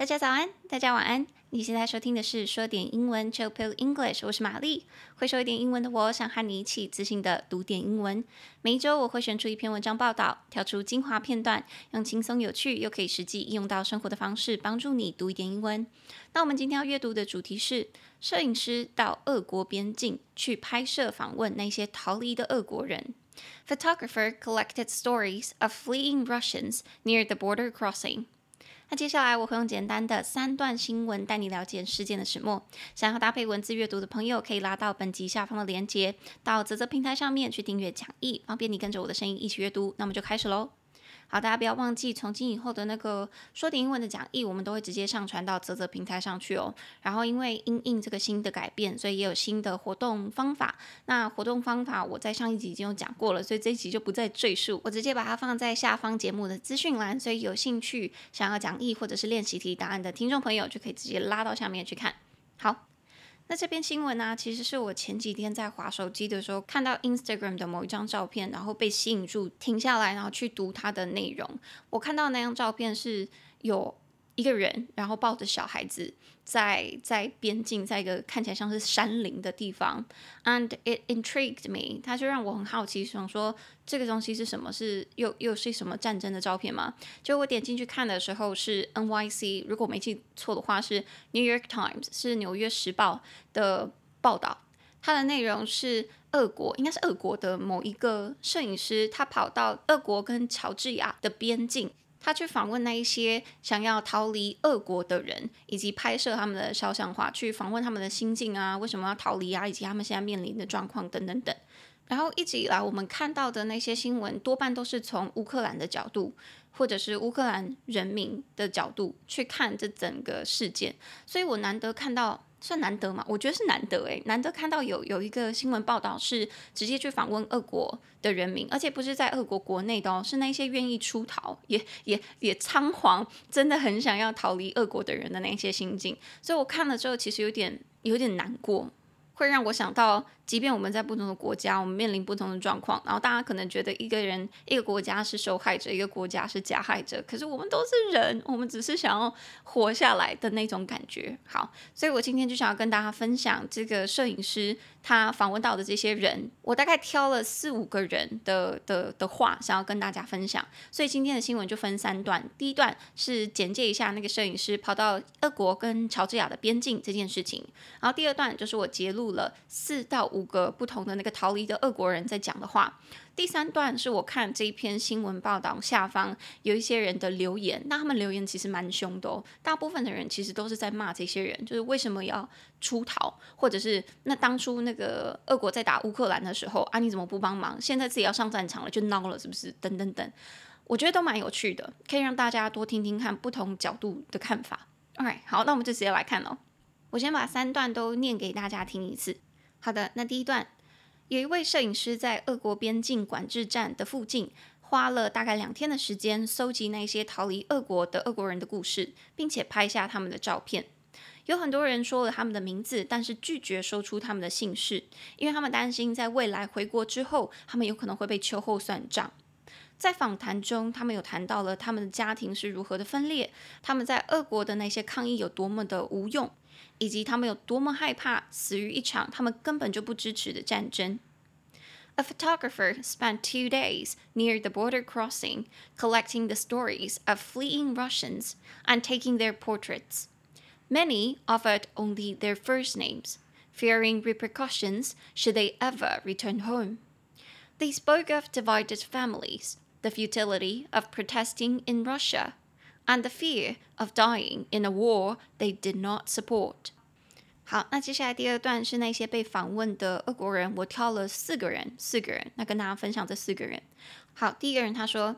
大家早安，大家晚安。你现在收听的是说点英文，Chill Pill English。我是玛丽，会说一点英文的我，想和你一起自信的读点英文。每一周我会选出一篇文章报道，挑出精华片段，用轻松有趣又可以实际应用到生活的方式，帮助你读一点英文。那我们今天要阅读的主题是：摄影师到俄国边境去拍摄访问那些逃离的俄国人。Photographer collected stories of fleeing Russians near the border crossing. 那接下来我会用简单的三段新闻带你了解事件的始末。想要搭配文字阅读的朋友，可以拉到本集下方的链接，到泽泽平台上面去订阅讲义，方便你跟着我的声音一起阅读。那么就开始喽。好，大家不要忘记，从今以后的那个说点英文的讲义，我们都会直接上传到泽泽平台上去哦。然后，因为因应这个新的改变，所以也有新的活动方法。那活动方法我在上一集已经有讲过了，所以这一集就不再赘述，我直接把它放在下方节目的资讯栏。所以有兴趣想要讲义或者是练习题答案的听众朋友，就可以直接拉到下面去看。好。那这篇新闻呢，其实是我前几天在滑手机的时候看到 Instagram 的某一张照片，然后被吸引住，停下来，然后去读它的内容。我看到那张照片是有。一个人，然后抱着小孩子在在边境，在一个看起来像是山林的地方，and it intrigued me，它就让我很好奇，想说这个东西是什么？是又又是什么战争的照片吗？就我点进去看的时候是 NYC，如果没记错的话是 New York Times，是纽约时报的报道，它的内容是俄国，应该是俄国的某一个摄影师，他跑到俄国跟乔治亚的边境。他去访问那一些想要逃离俄国的人，以及拍摄他们的肖像画，去访问他们的心境啊，为什么要逃离啊，以及他们现在面临的状况等等等。然后一直以来我们看到的那些新闻，多半都是从乌克兰的角度，或者是乌克兰人民的角度去看这整个事件，所以我难得看到。算难得嘛？我觉得是难得诶，难得看到有有一个新闻报道是直接去访问俄国的人民，而且不是在俄国国内的哦，是那些愿意出逃，也也也仓皇，真的很想要逃离俄国的人的那些心境。所以我看了之后，其实有点有点难过，会让我想到。即便我们在不同的国家，我们面临不同的状况，然后大家可能觉得一个人、一个国家是受害者，一个国家是加害者，可是我们都是人，我们只是想要活下来的那种感觉。好，所以我今天就想要跟大家分享这个摄影师他访问到的这些人，我大概挑了四五个人的的的话，想要跟大家分享。所以今天的新闻就分三段，第一段是简介一下那个摄影师跑到俄国跟乔治亚的边境这件事情，然后第二段就是我揭露了四到五。个不同的那个逃离的俄国人在讲的话。第三段是我看这一篇新闻报道下方有一些人的留言，那他们留言其实蛮凶的哦。大部分的人其实都是在骂这些人，就是为什么要出逃，或者是那当初那个俄国在打乌克兰的时候啊，你怎么不帮忙？现在自己要上战场了就孬了，是不是？等等等，我觉得都蛮有趣的，可以让大家多听听看不同角度的看法。OK，好，那我们就直接来看哦。我先把三段都念给大家听一次。好的，那第一段，有一位摄影师在俄国边境管制站的附近，花了大概两天的时间，搜集那些逃离俄国的俄国人的故事，并且拍下他们的照片。有很多人说了他们的名字，但是拒绝说出他们的姓氏，因为他们担心在未来回国之后，他们有可能会被秋后算账。在访谈中，他们有谈到了他们的家庭是如何的分裂，他们在俄国的那些抗议有多么的无用。以及他们有多么害怕死于一场他们根本就不支持的战争。A photographer spent two days near the border crossing, collecting the stories of fleeing Russians and taking their portraits. Many offered only their first names, fearing repercussions should they ever return home. They spoke of divided families, the futility of protesting in Russia, and the fear of dying in a war they did not support. 好，那接下来第二段是那些被访问的俄国人，我挑了四个人，四个人，那跟大家分享这四个人。好，第一个人他说，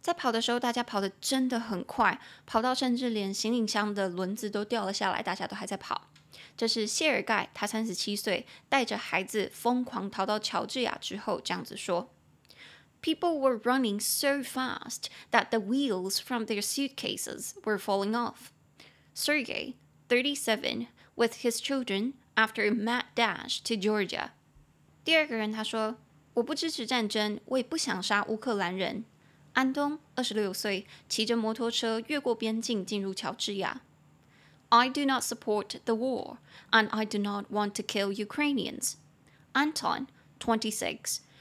在跑的时候，大家跑得真的很快，跑到甚至连行李箱的轮子都掉了下来，大家都还在跑。这是谢尔盖，他三十七岁，带着孩子疯狂逃到乔治亚之后这样子说。People were running so fast that the wheels from their suitcases were falling off. Sergei, 37, with his children after a mad dash to Georgia. 第二个人他说：“我不支持战争，我也不想杀乌克兰人。”安东，二十六岁，骑着摩托车越过边境进入乔治亚。 I do not support the war, and I do not want to kill Ukrainians. Anton, 26,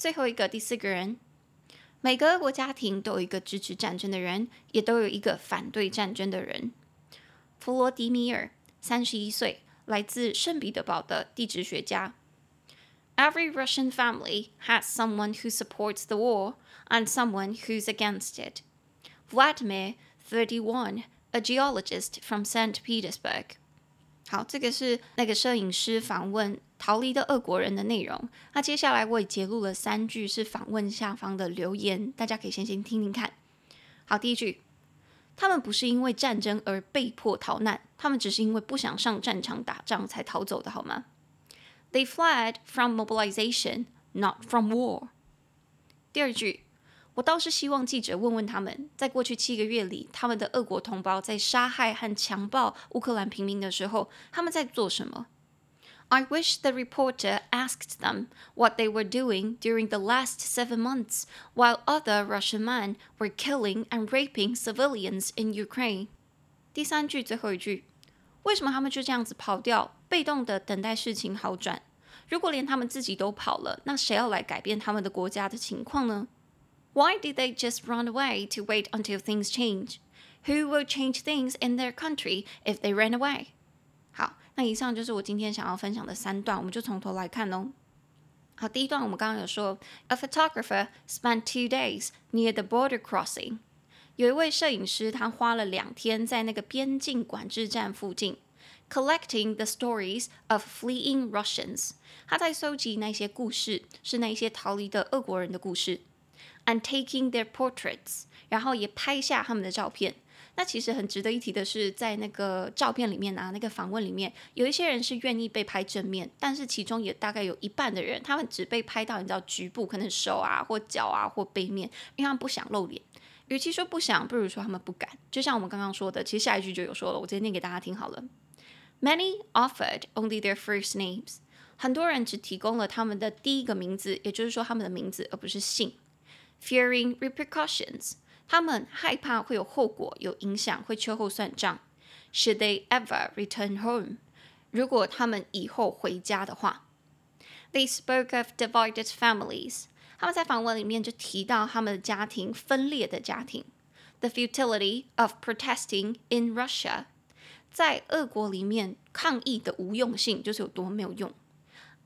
最后一个，第四个人。每个俄国家庭都有一个支持战争的人，也都有一个反对战争的人。弗罗迪米尔，三十一岁，来自圣彼得堡的地质学家。Every Russian family has someone who supports the war and someone who's against it. Vladimir, thirty-one, a geologist from Saint Petersburg. 好，这个是那个摄影师访问逃离的俄国人的内容。那接下来我也截录了三句是访问下方的留言，大家可以先先听听看。好，第一句，他们不是因为战争而被迫逃难，他们只是因为不想上战场打仗才逃走的，好吗？They fled from mobilization, not from war。第二句。我倒是希望记者问问他们，在过去七个月里，他们的俄国同胞在杀害和强暴乌克兰平民的时候，他们在做什么？I wish the reporter asked them what they were doing during the last seven months while other Russian men were killing and raping civilians in Ukraine。第三句最后一句，为什么他们就这样子跑掉，被动的等待事情好转？如果连他们自己都跑了，那谁要来改变他们的国家的情况呢 ？Why did they just run away to wait until things change? Who will change things in their country if they ran away? 好，那以上就是我今天想要分享的三段，我们就从头来看哦。好，第一段我们刚刚有说，A photographer spent two days near the border crossing。有一位摄影师，他花了两天在那个边境管制站附近，collecting the stories of fleeing Russians。他在收集那些故事，是那些逃离的俄国人的故事。 And taking their portraits，然后也拍下他们的照片。那其实很值得一提的是，在那个照片里面啊，那个访问里面，有一些人是愿意被拍正面，但是其中也大概有一半的人，他们只被拍到你知道局部，可能手啊或脚啊或背面，因为他们不想露脸。与其说不想，不如说他们不敢。就像我们刚刚说的，其实下一句就有说了，我直接念给大家听好了。Many offered only their first names，很多人只提供了他们的第一个名字，也就是说他们的名字，而不是姓。Fearing repercussions，他们害怕会有后果、有影响，会秋后算账。Should they ever return home？如果他们以后回家的话，They spoke of divided families。他们在访问里面就提到他们的家庭分裂的家庭。The futility of protesting in Russia，在俄国里面抗议的无用性就是有多没有用。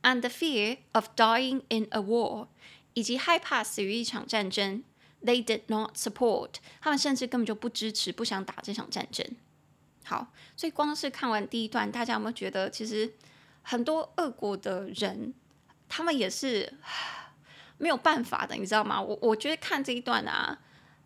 And the fear of dying in a war。 以及害怕死于一场战争，They did not support。他们甚至根本就不支持，不想打这场战争。好，所以光是看完第一段，大家有没有觉得，其实很多俄国的人，他们也是 没有办法的，你知道吗？我我觉得看这一段啊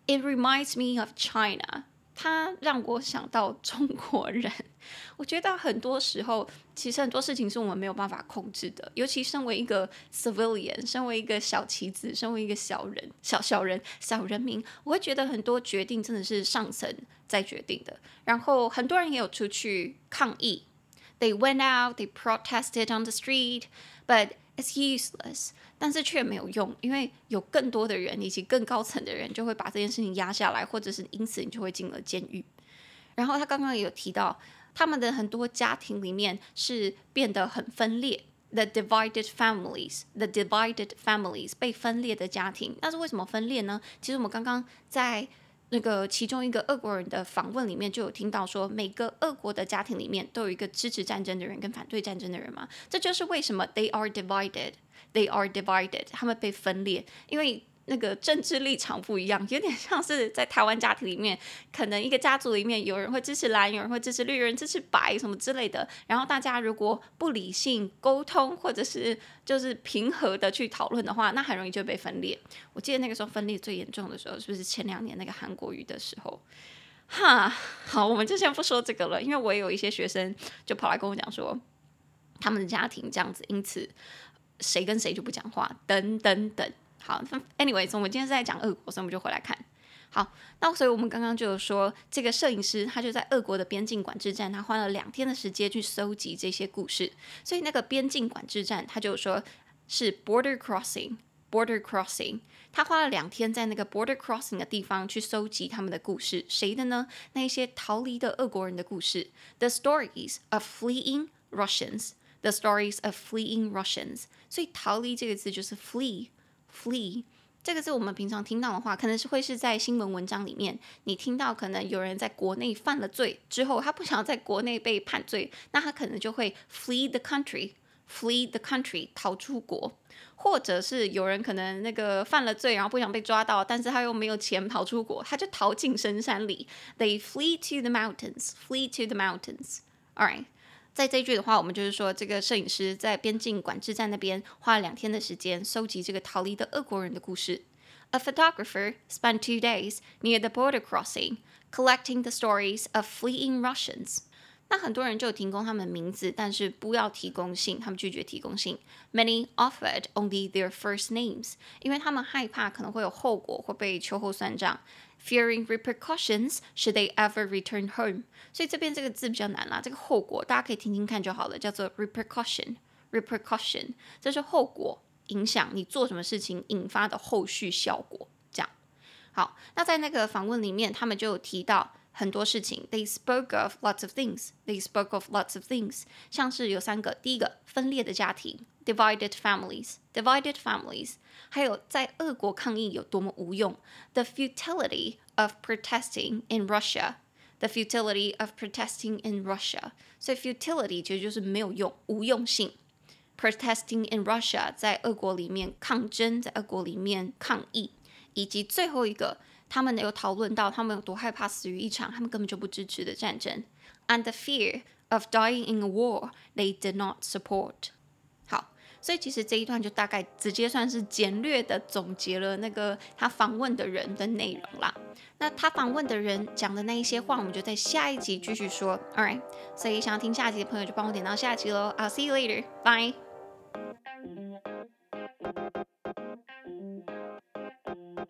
，It reminds me of China。它让我想到中国人，我觉得很多时候，其实很多事情是我们没有办法控制的。尤其身为一个 civilian，身为一个小棋子，身为一个小人、小小人、小人民，我会觉得很多决定真的是上层在决定的。然后很多人也有出去抗议，They went out, they protested on the street, but it's useless. 但是却没有用，因为有更多的人以及更高层的人就会把这件事情压下来，或者是因此你就会进了监狱。然后他刚刚也有提到，他们的很多家庭里面是变得很分裂，the divided families，the divided families 被分裂的家庭。那是为什么分裂呢？其实我们刚刚在那个其中一个俄国人的访问里面就有听到说，每个俄国的家庭里面都有一个支持战争的人跟反对战争的人嘛。这就是为什么 they are divided。They are divided，他们被分裂，因为那个政治立场不一样，有点像是在台湾家庭里面，可能一个家族里面有人会支持蓝，有人会支持绿，有人支持白，什么之类的。然后大家如果不理性沟通，或者是就是平和的去讨论的话，那很容易就被分裂。我记得那个时候分裂最严重的时候，是不是前两年那个韩国瑜的时候？哈，好，我们就先不说这个了，因为我也有一些学生就跑来跟我讲说，他们的家庭这样子，因此谁跟谁就不讲话，等等等。好，anyways，我们今天是在讲俄国，所以我们就回来看。好，那所以我们刚刚就有说，这个摄影师他就在俄国的边境管制站，他花了两天的时间去搜集这些故事。所以那个边境管制站，他就说是 border crossing，border crossing。他花了两天在那个 border crossing 的地方去搜集他们的故事，谁的呢？那一些逃离的俄国人的故事，the stories of fleeing Russians，the stories of fleeing Russians。所以逃离这个字就是 flee Flee。这个字我们平常听到的话，可能是会是在新闻文章里面，你听到可能有人在国内犯了罪之后，他不想在国内被判罪，那他可能就会 flee the country，flee the country，逃出国，或者是有人可能那个犯了罪，然后不想被抓到，但是他又没有钱逃出国，他就逃进深山里，they flee to the mountains，flee to the mountains，all right。在这一句的话，我们就是说，这个摄影师在边境管制站那边花了两天的时间，收集这个逃离的俄国人的故事。A photographer spent two days near the border crossing, collecting the stories of fleeing Russians. 那很多人就提供他们名字，但是不要提供姓，他们拒绝提供姓。Many offered only their first names，因为他们害怕可能会有后果，会被秋后算账。Fearing repercussions should they ever return home，所以这边这个字比较难啦。这个后果大家可以听听看就好了，叫做 repercussion。repercussion 这是后果，影响你做什么事情引发的后续效果。这样好，那在那个访问里面，他们就有提到很多事情。They spoke of lots of things. They spoke of lots of things，像是有三个，第一个分裂的家庭。Divided families, divided families，还有在俄国抗议有多么无用，the futility of protesting in Russia, the futility of protesting in Russia，所以 futility 其实就是没有用、无用性。Protesting in Russia，在俄国里面抗争，在俄国里面抗议，以及最后一个， 他们有讨论到他们有多害怕死于一场他们根本就不支持的战争，and the fear of dying in a war they did not support。好所以其实这一段就大概直接算是简略的总结了那个他访问的人的内容啦。那他访问的人讲的那一些话，我们就在下一集继续说。Alright，所以想要听下一集的朋友就帮我点到下一集喽。I'll see you later. Bye.